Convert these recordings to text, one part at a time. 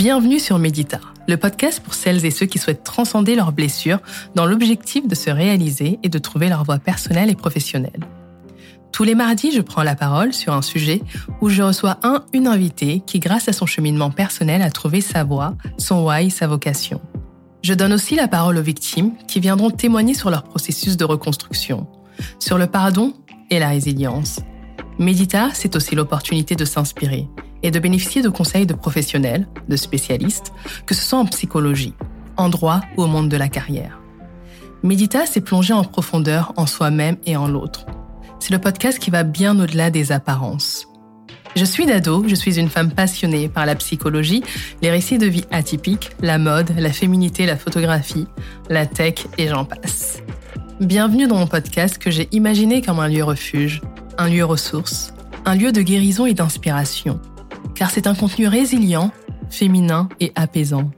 Bienvenue sur Médita, le podcast pour celles et ceux qui souhaitent transcender leurs blessures dans l'objectif de se réaliser et de trouver leur voie personnelle et professionnelle. Tous les mardis, je prends la parole sur un sujet où je reçois un, une invitée qui, grâce à son cheminement personnel, a trouvé sa voie, son why, sa vocation. Je donne aussi la parole aux victimes qui viendront témoigner sur leur processus de reconstruction, sur le pardon et la résilience. Médita, c'est aussi l'opportunité de s'inspirer et de bénéficier de conseils de professionnels, de spécialistes, que ce soit en psychologie, en droit ou au monde de la carrière. Médita, c'est plonger en profondeur en soi-même et en l'autre. C'est le podcast qui va bien au-delà des apparences. Je suis Dado, je suis une femme passionnée par la psychologie, les récits de vie atypiques, la mode, la féminité, la photographie, la tech et j'en passe. Bienvenue dans mon podcast que j'ai imaginé comme un lieu refuge, un lieu ressource, un lieu de guérison et d'inspiration, car c'est un contenu résilient, féminin et apaisant.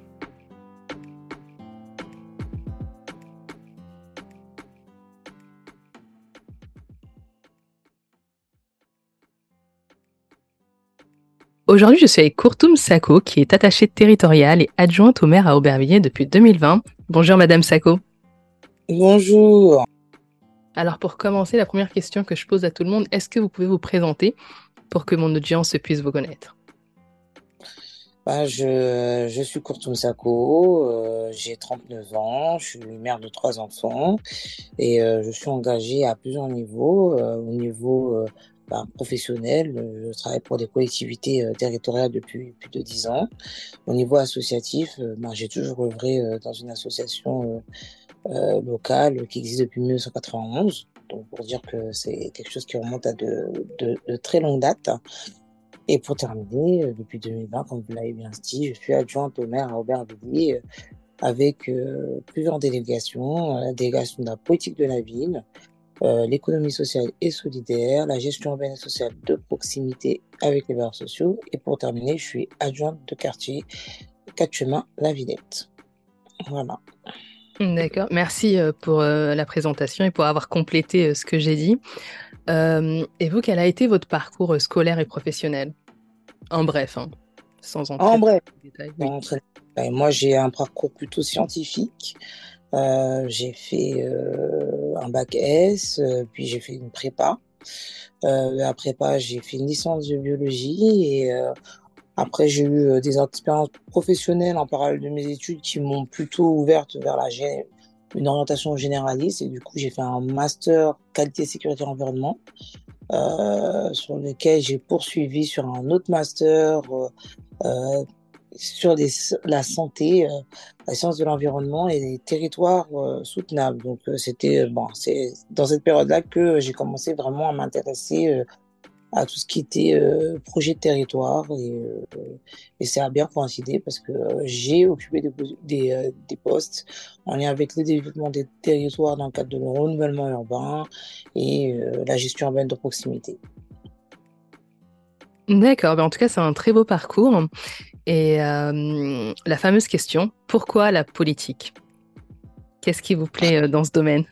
Aujourd'hui, je suis avec Courtoum Sako, qui est attachée territoriale et adjointe au maire à Aubervilliers depuis 2020. Bonjour Madame Sako. Bonjour. Alors pour commencer, la première question que je pose à tout le monde, est-ce que vous pouvez vous présenter pour que mon audience puisse vous connaître? Bah, je, suis Courtoum Sako, euh, j'ai 39 ans, je suis mère de trois enfants et euh, je suis engagée à plusieurs niveaux. Euh, au niveau bah, professionnel, je travaille pour des collectivités territoriales depuis plus de 10 ans. Au niveau associatif, bah, j'ai toujours œuvré dans une association locale qui existe depuis 1991. Donc pour dire que c'est quelque chose qui remonte à de très longue date. Et pour terminer, euh, depuis 2020, comme vous l'avez bien dit, je suis adjointe au maire à Aubervilliers euh, avec euh, plusieurs délégations, la délégation de la politique de la ville, l'économie sociale et solidaire, la gestion urbaine et sociale de proximité avec les valeurs sociaux. Et pour terminer, je suis adjointe de quartier 4 chemins La Villette. Voilà. D'accord. Merci pour la présentation et pour avoir complété ce que j'ai dit. et vous, quel a été votre parcours scolaire et professionnel? En bref, hein, sans entrer en bref. dans les détails. Moi, j'ai un parcours plutôt scientifique. Euh, j'ai fait euh, un bac S, euh, puis j'ai fait une prépa. la prépa, j'ai fait une licence de biologie et après, j'ai eu des expériences professionnelles en parallèle de mes études qui m'ont plutôt ouverte vers une orientation généraliste et du coup j'ai fait un master qualité sécurité environnement euh, sur lequel j'ai poursuivi sur un autre master euh, euh sur la santé, euh, la science de l'environnement et les territoires euh, soutenables. Donc c'était bon, c'est dans cette période-là que j'ai commencé vraiment à m'intéresser à tout ce qui était euh, projet de territoire. Et, euh, ça a bien coïncidé parce que euh, j'ai occupé des, des, des, postes en lien avec le développement des territoires dans le cadre de le renouvellement urbain et la gestion urbaine de proximité. D'accord, ben en tout cas c'est un très beau parcours. Et la fameuse question, pourquoi la politique? Qu'est-ce qui vous plaît dans ce domaine?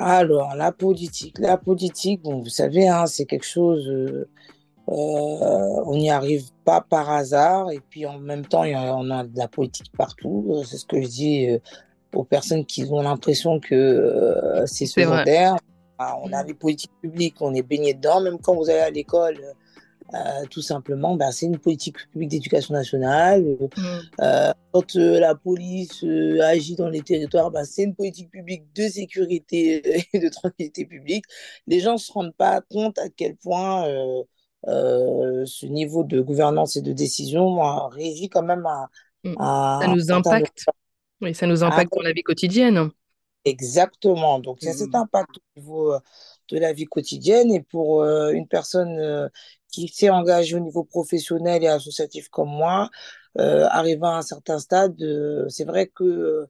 Alors, la politique. La politique, bon, vous savez, hein, c'est quelque chose, euh, euh, on n'y arrive pas par hasard. Et puis, en même temps, y a, on a de la politique partout. C'est ce que je dis euh, aux personnes qui ont l'impression que c'est secondaire. Ah, on a les politiques publiques, on est baigné dedans. Même quand vous allez à l'école, euh, tout simplement, ben, c'est une politique publique d'éducation nationale. Euh, mm. euh quand euh, la police agit dans les territoires, ben, c'est une politique publique de sécurité et de tranquillité publique. Les gens ne se rendent pas compte à quel point ce niveau de gouvernance et de décision régit quand même à, mm. ça nous impacte. Oui, ça nous impacte dans la vie quotidienne. Exactement. Donc, il y a cet mm. impact au niveau de la vie quotidienne. Et pour une personne qui s'est engagé au niveau professionnel et associatif comme moi, euh, arrivant à un certain stade, euh, c'est vrai que euh,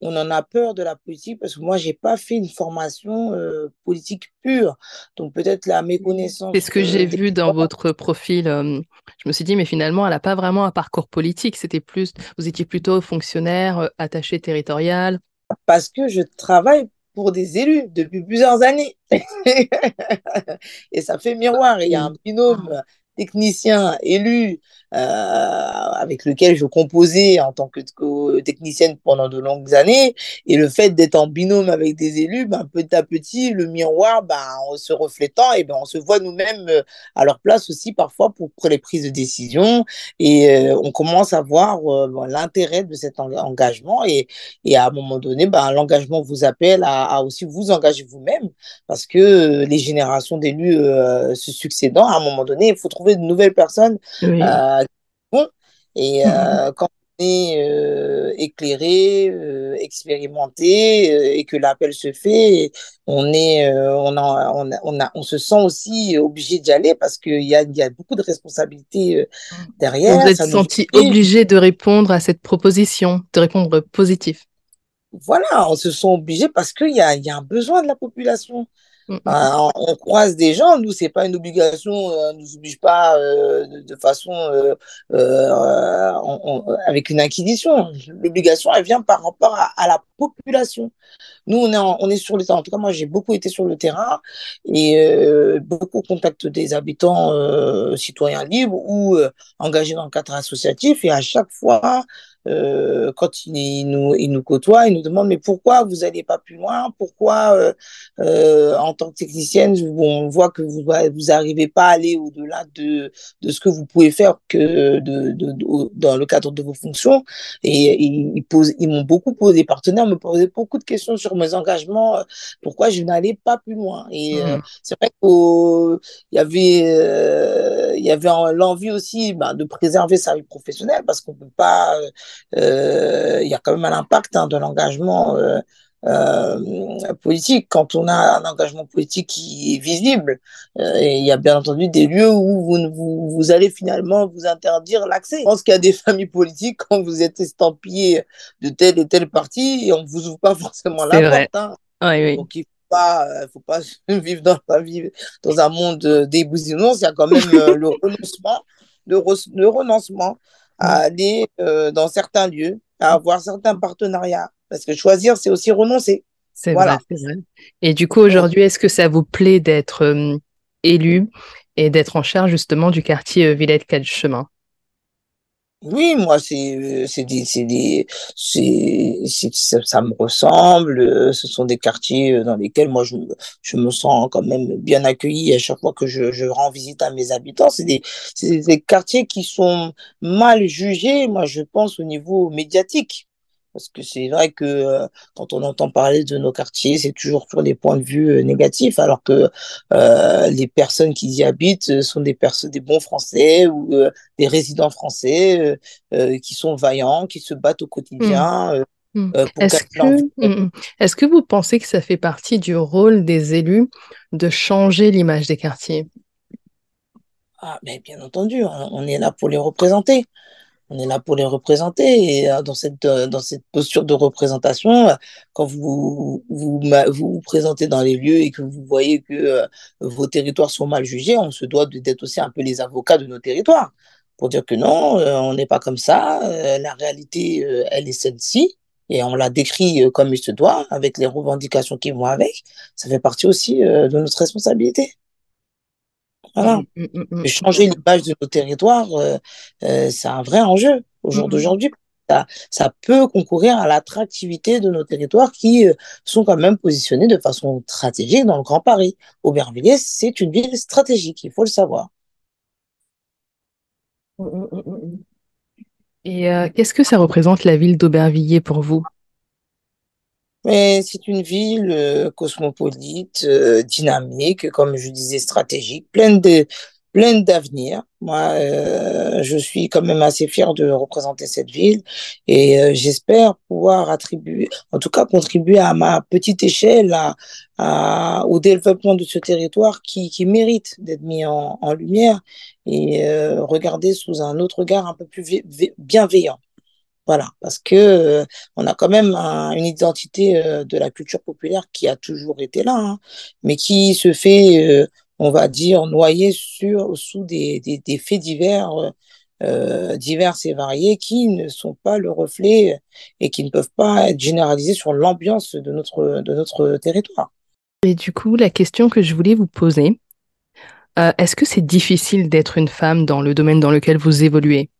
on en a peur de la politique parce que moi j'ai pas fait une formation euh, politique pure, donc peut-être la méconnaissance. C'est ce que j'ai vu dans votre profil. je me suis dit mais finalement elle n'a pas vraiment un parcours politique. C'était plus, vous étiez plutôt fonctionnaire, attaché territorial. Parce que je travaille pour des élus depuis plusieurs années. et ça fait miroir. Il y a un binôme technicien élu euh, avec lequel je composais en tant que, technicienne pendant de longues années, et le fait d'être en binôme avec des élus, ben, petit à petit, le miroir, ben, en se reflétant, et ben, on se voit nous-mêmes euh, à leur place aussi parfois pour, les prises de décision, et euh, on commence à voir ben, l'intérêt de cet engagement, et, et à un moment donné, ben, l'engagement vous appelle à, à aussi vous engager vous-même, parce que les générations d'élus se succédant, à un moment donné, il faut trouver de nouvelles personnes euh, et euh, quand on est euh, éclairé, expérimenté et que l'appel se fait, on est, on, a, on, a, on, a, on se sent aussi obligé d'y aller parce qu'il y a, y a beaucoup de responsabilités derrière. Vous êtes senti obligé de répondre à cette proposition, de répondre positif. Voilà, on se sent obligé parce qu'il y a, y a un besoin de la population. Mm, mm, bah, on, croise des gens, nous, c'est pas une obligation, euh, on nous oblige pas euh, de, façon euh, avec une inquisition. L'obligation, elle vient par rapport à, la population. Nous, on est, on est sur le terrain. En tout cas, moi, j'ai beaucoup été sur le terrain et beaucoup au contact des habitants citoyens libres ou engagés dans le cadre associatif. Et à chaque fois, euh, quand il, nous, il nous côtoie, il nous demande mais pourquoi vous n'allez pas plus loin? Pourquoi euh, euh, en tant que technicienne, on voit que vous vous arrivez pas à aller au-delà de, de ce que vous pouvez faire que de, de, dans le cadre de vos fonctions? Et, ils, posent, ils m'ont beaucoup posé, les partenaires me posaient beaucoup de questions sur mes engagements, pourquoi je n'allais pas plus loin? Et mmh. c'est vrai qu'il y avait, il y avait l'envie aussi bah, de préserver sa vie professionnelle parce qu'on peut pas euh, il y a quand même un impact hein, de l'engagement euh, euh, politique. Quand on a un engagement politique qui est visible, et il y a bien entendu des lieux où vous, vous, allez finalement vous interdire l'accès. Je pense qu'il y a des familles politiques, quand vous êtes estampillé de tel et tel parti, et on ne vous ouvre pas forcément la porte. Hein. Donc il ne faut pas vivre dans, dans un monde d'ébousillons. Il y a quand même le renoncement, le, le renoncement à aller euh, dans certains lieux, à avoir certains partenariats. Parce que choisir, c'est aussi renoncer. C'est voilà. vrai, Et du coup, aujourd'hui, est-ce que ça vous plaît d'être euh, élu et d'être en charge justement du quartier euh, Villette Quatre Chemin? Oui, moi, c'est, euh, c'est des, c'est des, c'est, ça, ça, me ressemble. Euh, ce sont des quartiers euh, dans lesquels moi je, je me sens quand même bien accueilli à chaque fois que je, je rends visite à mes habitants. C'est des, c'est des quartiers qui sont mal jugés, moi je pense au niveau médiatique. Parce que c'est vrai que euh, quand on entend parler de nos quartiers, c'est toujours sur des points de vue euh, négatifs, alors que euh, les personnes qui y habitent sont des personnes, des bons Français ou des résidents français qui sont vaillants, qui se battent au quotidien. Mmh. Mmh. Est-ce que, mmh, est que vous pensez que ça fait partie du rôle des élus de changer l'image des quartiers? Ah, mais bien entendu, on est là pour les représenter on est là pour les représenter. Et euh, dans cette, euh, dans cette posture de représentation, euh, quand vous vous, vous présentez dans les lieux et que vous voyez que vos territoires sont mal jugés, on se doit d'être aussi un peu les avocats de nos territoires pour dire que non, on n'est pas comme ça. la réalité, elle est celle-ci. Et on la décrit comme il se doit, avec les revendications qui vont avec. Ça fait partie aussi de notre responsabilité. Voilà. Mmh, mmh, mmh, changer l'image de nos territoires, euh, euh, c'est un vrai enjeu au jour d'aujourd'hui. Ça, ça, peut concourir à l'attractivité de nos territoires qui euh, sont quand même positionnés de façon stratégique dans le Grand Paris. Aubervilliers, c'est une ville stratégique, il faut le savoir. Et qu'est-ce que ça représente la ville d'Aubervilliers pour vous? Mais c'est une ville euh, cosmopolite, euh, dynamique, comme je disais, stratégique, pleine de pleine d'avenir. Moi, euh, je suis quand même assez fier de représenter cette ville et j'espère pouvoir attribuer, en tout cas contribuer à ma petite échelle à, au développement de ce territoire qui, qui mérite d'être mis en, en lumière et regardé sous un autre regard un peu plus bienveillant. Voilà, parce que euh, on a quand même une identité euh, de la culture populaire qui a toujours été là, hein, mais qui se fait, euh, on va dire, noyer sur, sous des, des, faits divers, divers et variés, qui ne sont pas le reflet et qui ne peuvent pas être généralisés sur l'ambiance de notre, de notre territoire. Et du coup, la question que je voulais vous poser, Est-ce que c'est difficile d'être une femme dans le domaine dans lequel vous évoluez?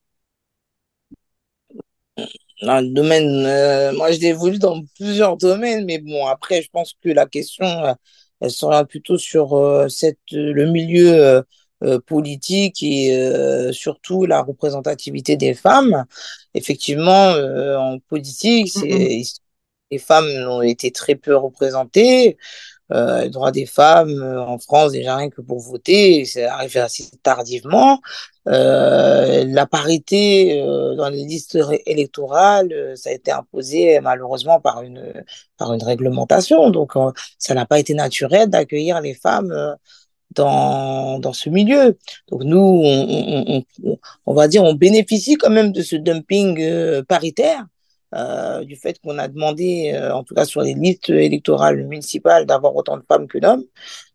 Dans le domaine, moi, je évolue dans plusieurs domaines, mais bon, après, je pense que la question, elle sera plutôt sur cette, le milieu euh, politique et euh, surtout la représentativité des femmes. Effectivement, euh, en politique, c'est, les femmes ont été très peu représentées. Euh, droits des femmes en France, déjà rien que pour voter, c'est arrivé assez tardivement. Euh, la parité euh, dans les listes électorales, ça a été imposé malheureusement par une, par une réglementation. Donc, ça n'a pas été naturel d'accueillir les femmes dans, dans ce milieu. Donc nous, on, on, on, va dire, on bénéficie quand même de ce dumping euh, paritaire, euh, du fait qu'on a demandé, euh, en tout cas sur les listes électorales municipales, d'avoir autant de femmes que d'hommes.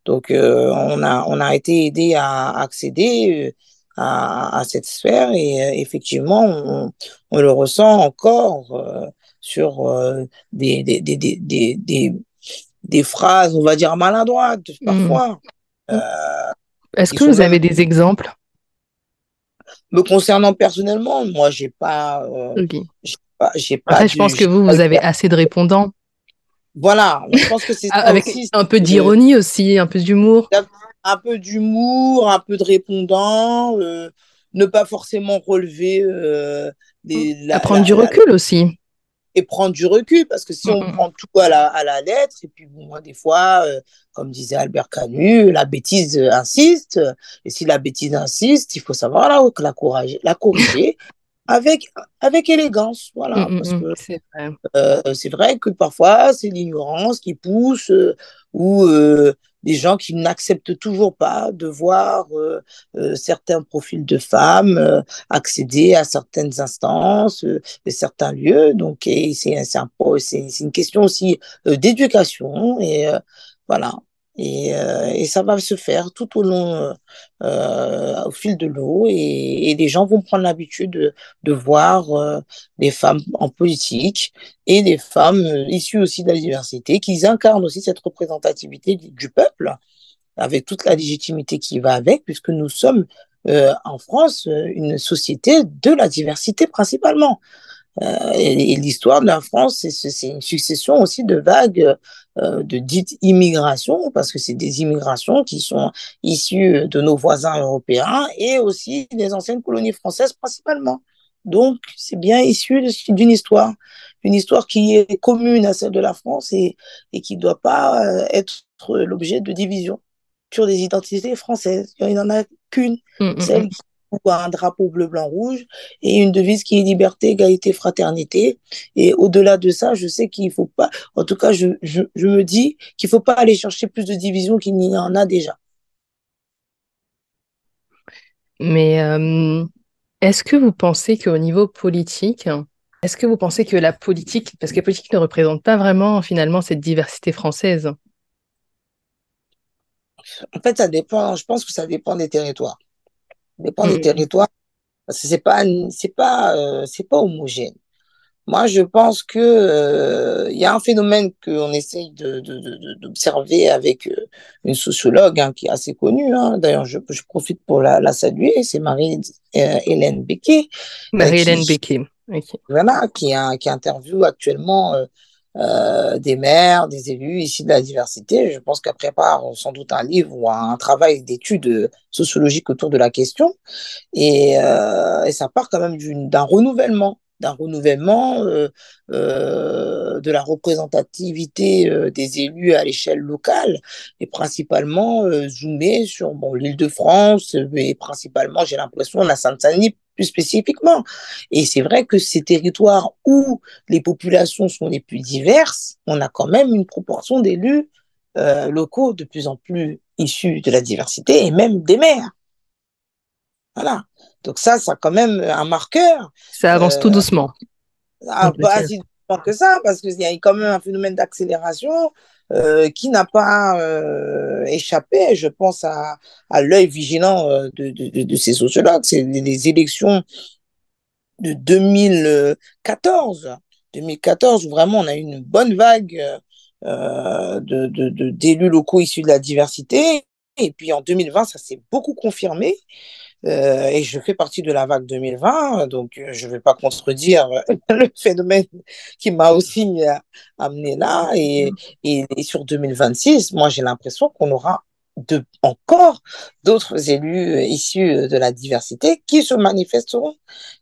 Donc euh, on, a, on a été aidé à accéder à, à cette sphère et effectivement, on, on, le ressent encore sur des, des, des, des, des, des, phrases, on va dire maladroites mmh. parfois. Euh, Est-ce que vous avez des exemples? Me concernant personnellement, moi, j'ai pas. Euh, pas Après, je pense que vous, vous avez assez de répondants. Voilà, je pense que c'est avec aussi, un peu d'ironie aussi, un peu d'humour. Un peu d'humour, un peu de répondants, euh, ne pas forcément relever euh, les, la, prendre la, du recul aussi et prendre du recul parce que si on mm -hmm. prend tout à la, à la lettre et puis bon, des fois euh, comme disait Albert Camus la bêtise insiste et si la bêtise insiste il faut savoir la la corriger avec avec élégance voilà mm -hmm. parce que c'est vrai. Euh, c'est vrai que parfois c'est l'ignorance qui pousse euh, ou des gens qui n'acceptent toujours pas de voir euh, euh, certains profils de femmes euh, accéder à certaines instances et certains lieux. Donc, c'est une question aussi d'éducation et voilà. Et, euh, et, ça va se faire tout au long, euh, au fil de l'eau, et, et, les gens vont prendre l'habitude de, voir euh, des femmes en politique et des femmes issues aussi de la diversité, qui incarnent aussi cette représentativité du peuple, avec toute la légitimité qui va avec, puisque nous sommes en France une société de la diversité principalement. Euh, et l'histoire de la France, c'est une succession aussi de vagues euh, de dites immigrations, parce que c'est des immigrations qui sont issues de nos voisins européens et aussi des anciennes colonies françaises principalement. Donc, c'est bien issu d'une histoire, une histoire qui est commune à celle de la France et, et qui ne doit pas euh, être l'objet de division sur des identités françaises. Il n'y en a qu'une, mmh, celle mmh. qui un drapeau bleu, blanc, rouge et une devise qui est liberté, égalité, fraternité. Et au-delà de ça, je sais qu'il faut pas, en tout cas, je, je, je me dis qu'il faut pas aller chercher plus de divisions qu'il n'y en a déjà. Mais euh, est-ce que vous pensez qu'au niveau politique, est-ce que vous pensez que la politique, parce que la politique ne représente pas vraiment finalement cette diversité française? En fait, ça dépend, je pense que ça dépend des territoires dépend mmh. des territoires parce que c'est pas c'est pas euh, c'est pas homogène moi je pense que il euh, y a un phénomène qu'on essaye de, d'observer de, avec euh, une sociologue hein, qui est assez connue hein. d'ailleurs je, je, profite pour la, la saluer c'est Marie Hélène Becquet Marie Hélène Becquet okay. voilà qui a qui interviewe actuellement euh, des maires, des élus ici de la diversité. Je pense qu'elle prépare sans doute un livre ou un travail d'études sociologiques autour de la question. Et, euh, et ça part quand même d'un renouvellement d'un renouvellement euh, euh, de la représentativité euh, des élus à l'échelle locale et principalement euh, zoomé sur bon, l'Île-de-France et principalement j'ai l'impression la Seine-Saint-Denis plus spécifiquement. Et c'est vrai que ces territoires où les populations sont les plus diverses, on a quand même une proportion d'élus euh, locaux de plus en plus issus de la diversité et même des maires. Voilà. Donc ça, ça quand même un marqueur. Ça avance euh, tout doucement. Ah, pas si doucement que ça, parce qu'il y a quand même un phénomène d'accélération euh, qui n'a pas euh, échappé, je pense, à, l'œil vigilant euh, de, de, de, ces sociologues. C'est les élections de 2014. 2014, où vraiment on a eu une bonne vague euh, d'élus locaux issus de la diversité. Et puis en 2020, ça s'est beaucoup confirmé. Euh, et je fais partie de la vague 2020, donc euh, je ne vais pas contredire le phénomène qui m'a aussi amené là. Et, et, et sur 2026, moi j'ai l'impression qu'on aura de, encore d'autres élus issus de la diversité qui se manifesteront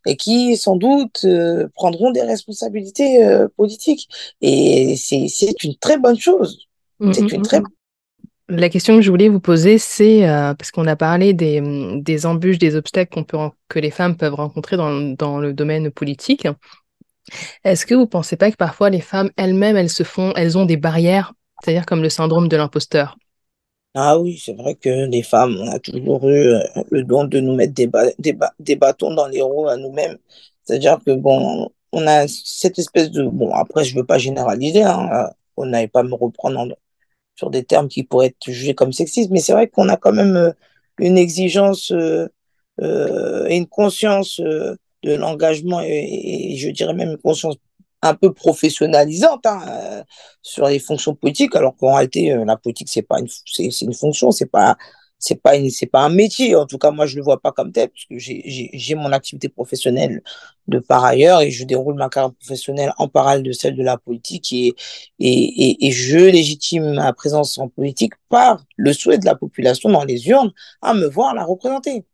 et qui sans doute euh, prendront des responsabilités euh, politiques. Et c'est une très bonne chose. Mm, c'est mm, une très mm. La question que je voulais vous poser, c'est euh, parce qu'on a parlé des, embûches, des obstacles que les femmes peuvent rencontrer dans, le domaine politique. Est-ce que vous ne pensez pas que parfois les femmes elles-mêmes, elles se font, elles ont des barrières, c'est-à-dire comme le syndrome de l'imposteur? Ah oui, c'est vrai que les femmes, on a toujours eu euh, le don de nous mettre des, bâtons dans les roues à nous-mêmes. C'est-à-dire que, bon, on a cette espèce de... Bon, après, je veux pas généraliser, hein, euh, on n'avait pas me reprendre sur des termes qui pourraient être jugés comme sexistes, mais c'est vrai qu'on a quand même euh, une exigence et une conscience de l'engagement et, et, je dirais même une conscience un peu professionnalisante hein, euh, sur les fonctions politiques, alors qu'en réalité, euh, la politique, c'est pas une, c'est, une fonction, c'est pas, c'est pas une, c'est pas un métier. En tout cas, moi, je le vois pas comme tel, parce que j'ai, mon activité professionnelle de par ailleurs et je déroule ma carrière professionnelle en parallèle de celle de la politique et, et, et, et je légitime ma présence en politique par le souhait de la population dans les urnes à me voir la représenter.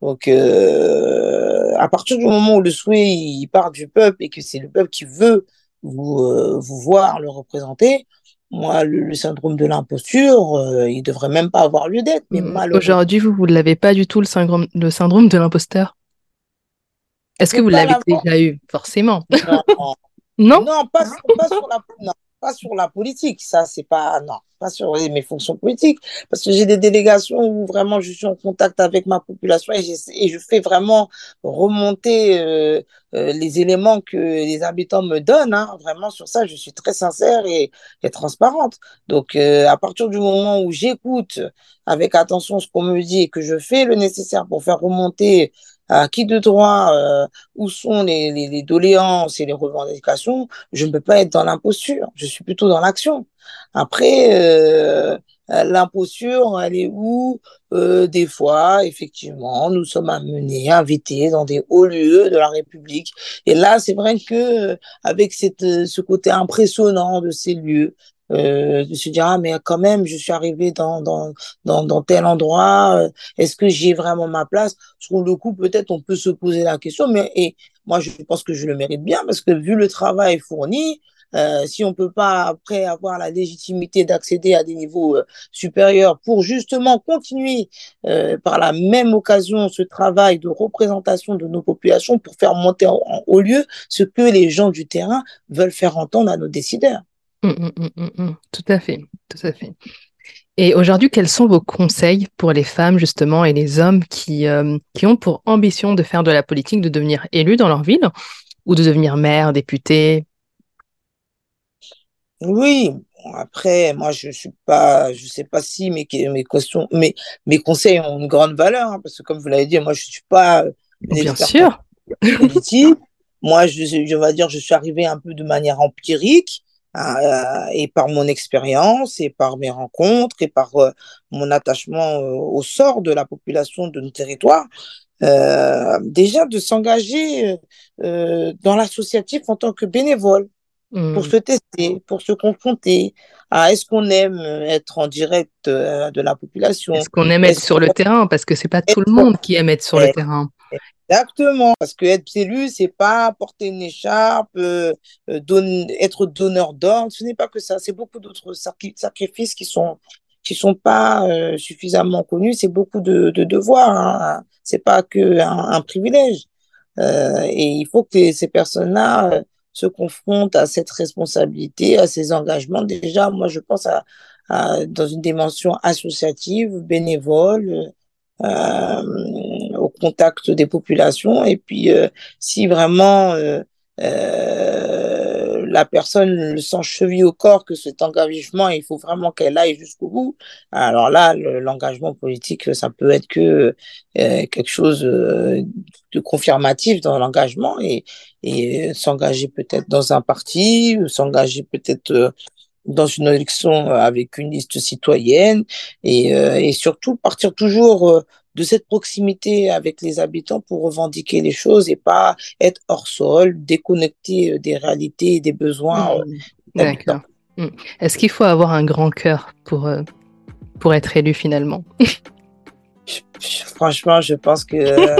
Donc, euh, à partir du moment où le souhait il part du peuple et que c'est le peuple qui veut vous, euh, vous voir le représenter, moi, le, syndrome de l'imposture, euh, il devrait même pas avoir lieu d'être. Mais mmh. Aujourd'hui, vous, vous ne l'avez pas du tout, le syndrome, le syndrome de l'imposteur? Est-ce que vous l'avez déjà eu? Forcément. Non, non, pas, pas sur la... Non pas sur la politique. Ça, c'est pas, non, pas sur mes fonctions politiques. Parce que j'ai des délégations où vraiment je suis en contact avec ma population et, je fais vraiment remonter euh, euh, les éléments que les habitants me donnent. Hein. Vraiment, sur ça, je suis très sincère et, et transparente. Donc, euh, à partir du moment où j'écoute avec attention ce qu'on me dit et que je fais le nécessaire pour faire remonter à qui de droit, euh, où sont les, les, les, doléances et les revendications, je ne peux pas être dans l'imposture, je suis plutôt dans l'action. Après, euh, l'imposture, elle est où? Euh, Des fois, effectivement, nous sommes amenés, invités dans des hauts lieux de la République. Et là, c'est vrai que avec cette, ce côté impressionnant de ces lieux, euh, se dire ah mais quand même je suis arrivé dans dans dans, dans tel endroit euh, est-ce que j'ai vraiment ma place? Sur le coup peut-être on peut se poser la question mais et moi je pense que je le mérite bien parce que vu le travail fourni euh, si on peut pas après avoir la légitimité d'accéder à des niveaux euh, supérieurs pour justement continuer euh, par la même occasion ce travail de représentation de nos populations pour faire monter au lieu ce que les gens du terrain veulent faire entendre à nos décideurs. Mmh, mmh, mmh, tout à fait, tout à fait. Et aujourd'hui, quels sont vos conseils pour les femmes justement et les hommes qui, euh, qui ont pour ambition de faire de la politique, de devenir élus dans leur ville ou de devenir maire, député Oui, après, moi, je suis pas, je sais pas si mes, mes questions, mes, mes conseils ont une grande valeur, hein, parce que comme vous l'avez dit, moi, je suis pas Bien sûr. politique. moi, je, je vais dire, je suis arrivé un peu de manière empirique. Euh, et par mon expérience et par mes rencontres et par euh, mon attachement euh, au sort de la population de nos territoires, déjà de s'engager dans l'associatif en tant que bénévole pour mmh. se tester, pour se confronter à est-ce qu'on aime être en direct de la population? Est-ce qu'on aime être sur le terrain? Parce que c'est pas tout le monde qui aime être sur le terrain. Exactement, parce que être élu, c'est pas porter une écharpe, euh, euh être donneur d'ordre, ce n'est pas que ça, c'est beaucoup d'autres sacrifices qui sont qui sont pas euh, suffisamment connus, c'est beaucoup de, de devoirs, hein. c'est pas que un, privilège. Euh, et il faut que ces personnes-là euh, se confrontent à cette responsabilité, à ces engagements. Déjà, moi, je pense à, dans une dimension associative, bénévole, euh, au contact des populations. Et puis, euh, si vraiment euh, la personne le sent cheville au corps que cet engagement, il faut vraiment qu'elle aille jusqu'au bout. Alors là, l'engagement politique, ça peut être que quelque chose de confirmatif dans l'engagement et, et s'engager peut-être dans un parti, s'engager peut-être dans une élection avec une liste citoyenne et surtout partir toujours de cette proximité avec les habitants pour revendiquer les choses et pas être hors sol, déconnecté des réalités et des besoins. Mmh. D'accord. Mmh. Est-ce qu'il faut avoir un grand cœur pour, pour être élu finalement? Franchement, je pense que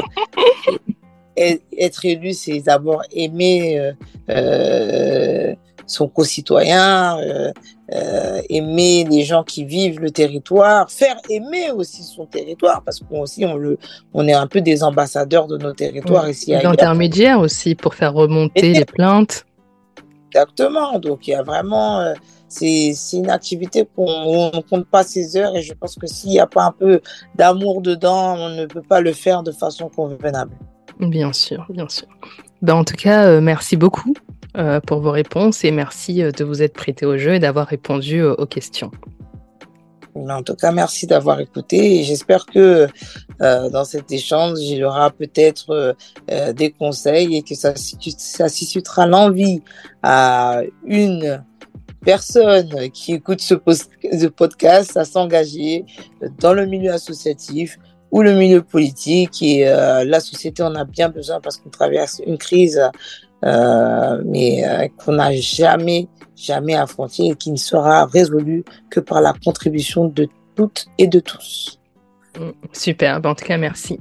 être élu, c'est d'abord aimer euh, euh, son concitoyen, euh, aimer les gens qui vivent le territoire, faire aimer aussi son territoire, parce qu'on aussi on le, on est un peu des ambassadeurs de nos territoires ici. D'intermédiaires aussi pour faire remonter les plaintes. Exactement. Donc il y a vraiment c'est une activité qu'on ne compte pas ses heures et je pense que s'il n'y a pas un peu d'amour dedans, on ne peut pas le faire de façon convenable. Bien sûr, bien sûr. Ben, en tout cas, euh, merci beaucoup euh, pour vos réponses et merci euh, de vous être prêté au jeu et d'avoir répondu aux questions. En tout cas, merci d'avoir écouté et j'espère que dans cet échange, il y aura peut-être des conseils et que ça, suscitera l'envie à une personne qui écoute ce, podcast à s'engager dans le milieu associatif ou le milieu politique. Et euh, la société en a bien besoin parce qu'on traverse une crise, euh, mais euh, qu'on n'a jamais, jamais affrontée et qui ne sera résolue que par la contribution de toutes et de tous. Super, en tout cas, merci.